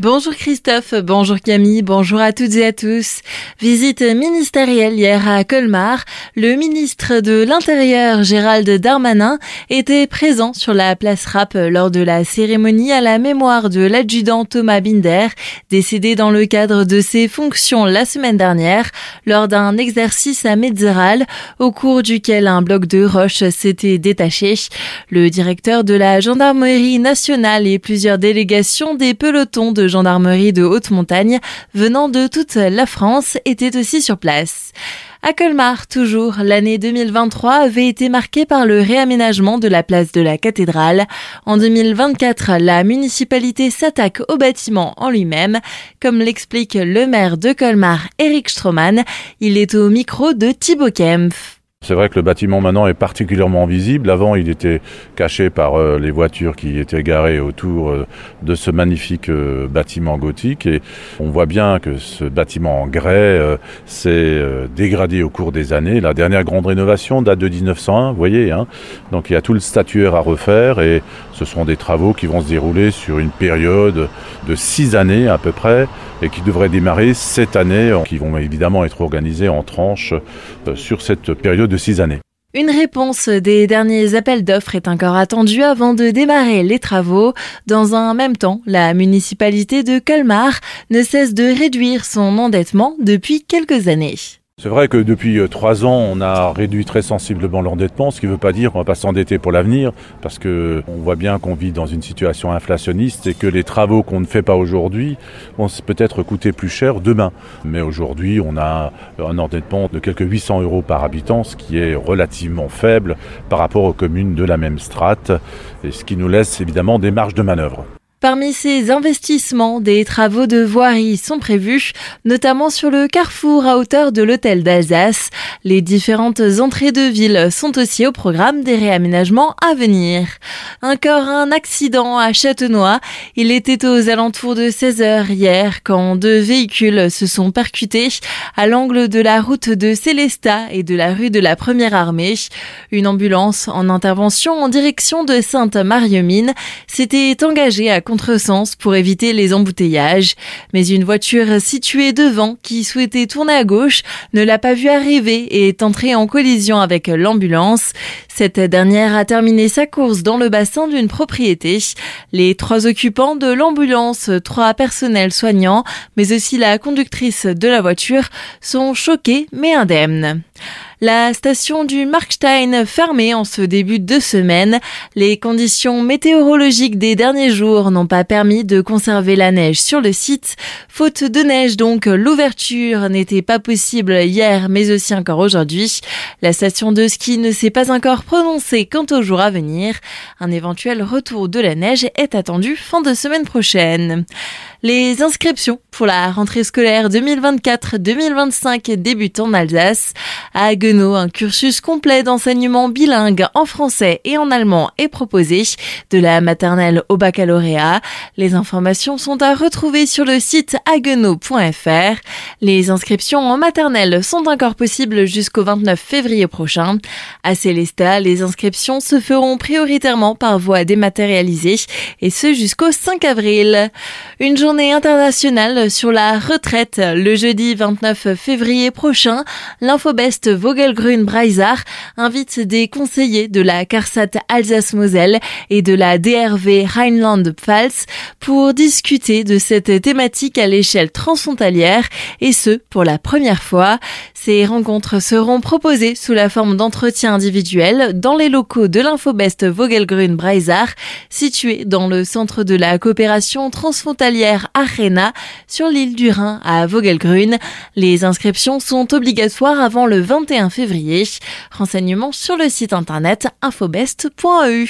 Bonjour Christophe, bonjour Camille, bonjour à toutes et à tous. Visite ministérielle hier à Colmar. Le ministre de l'Intérieur Gérald Darmanin était présent sur la place Rap lors de la cérémonie à la mémoire de l'adjudant Thomas Binder, décédé dans le cadre de ses fonctions la semaine dernière lors d'un exercice à Metzeral au cours duquel un bloc de roches s'était détaché. Le directeur de la gendarmerie nationale et plusieurs délégations des pelotons de gendarmerie de haute montagne venant de toute la France étaient aussi sur place. À Colmar, toujours, l'année 2023 avait été marquée par le réaménagement de la place de la cathédrale. En 2024, la municipalité s'attaque au bâtiment en lui-même. Comme l'explique le maire de Colmar, Eric Stroman, il est au micro de Thibaut Kempf. C'est vrai que le bâtiment maintenant est particulièrement visible. Avant, il était caché par euh, les voitures qui étaient garées autour euh, de ce magnifique euh, bâtiment gothique. Et on voit bien que ce bâtiment en grès s'est dégradé au cours des années. La dernière grande rénovation date de 1901, vous voyez. Hein Donc il y a tout le statuaire à refaire et ce sont des travaux qui vont se dérouler sur une période de six années à peu près et qui devraient démarrer cette année, qui vont évidemment être organisés en tranches sur cette période Une réponse des derniers appels d'offres est encore attendue avant de démarrer les travaux. Dans un même temps, la municipalité de Colmar ne cesse de réduire son endettement depuis quelques années. C'est vrai que depuis euh, trois ans, on a réduit très sensiblement l'endettement, ce qui ne veut pas dire qu'on va pas s'endetter pour l'avenir, parce que on voit bien qu'on vit dans une situation inflationniste et que les travaux qu'on ne fait pas aujourd'hui vont peut-être coûter plus cher demain. Mais aujourd'hui, on a un endettement de quelques 800 euros par habitant, ce qui est relativement faible par rapport aux communes de la même strate, et ce qui nous laisse évidemment des marges de manœuvre. Parmi ces investissements, des travaux de voirie sont prévus, notamment sur le carrefour à hauteur de l'hôtel d'Alsace. Les différentes entrées de ville sont aussi au programme des réaménagements à venir. Encore un accident à Châtenois. Il était aux alentours de 16 heures hier quand deux véhicules se sont percutés à l'angle de la route de Célestat et de la rue de la Première Armée. Une ambulance en intervention en direction de Sainte-Mariemine s'était engagée à contresens pour éviter les embouteillages. Mais une voiture située devant qui souhaitait tourner à gauche ne l'a pas vu arriver et est entrée en collision avec l'ambulance. Cette dernière a terminé sa course dans le bassin d'une propriété. Les trois occupants de l'ambulance, trois personnels soignants, mais aussi la conductrice de la voiture sont choqués mais indemnes. La station du Markstein fermée en ce début de semaine. Les conditions météorologiques des derniers jours n'ont pas permis de conserver la neige sur le site. Faute de neige donc, l'ouverture n'était pas possible hier mais aussi encore aujourd'hui. La station de ski ne s'est pas encore prononcée quant au jour à venir. Un éventuel retour de la neige est attendu fin de semaine prochaine. Les inscriptions pour la rentrée scolaire 2024-2025 débutent en Alsace. À Guenot, un cursus complet d'enseignement bilingue en français et en allemand est proposé, de la maternelle au baccalauréat. Les informations sont à retrouver sur le site aguenot.fr. Les inscriptions en maternelle sont encore possibles jusqu'au 29 février prochain. À Célestat, les inscriptions se feront prioritairement par voie dématérialisée et ce jusqu'au 5 avril. Une journée internationale sur la retraite le jeudi 29 février prochain. Vogelgrün Breisach invite des conseillers de la CARSAT Alsace-Moselle et de la DRV Rhineland-Pfalz pour discuter de cette thématique à l'échelle transfrontalière et ce pour la première fois. Ces rencontres seront proposées sous la forme d'entretiens individuels dans les locaux de l'Infobest Vogelgrün Breisach situé dans le centre de la coopération transfrontalière Arena sur l'île du Rhin à Vogelgrün. Les inscriptions sont obligatoires avant le 21 février. Renseignements sur le site internet infobest.eu.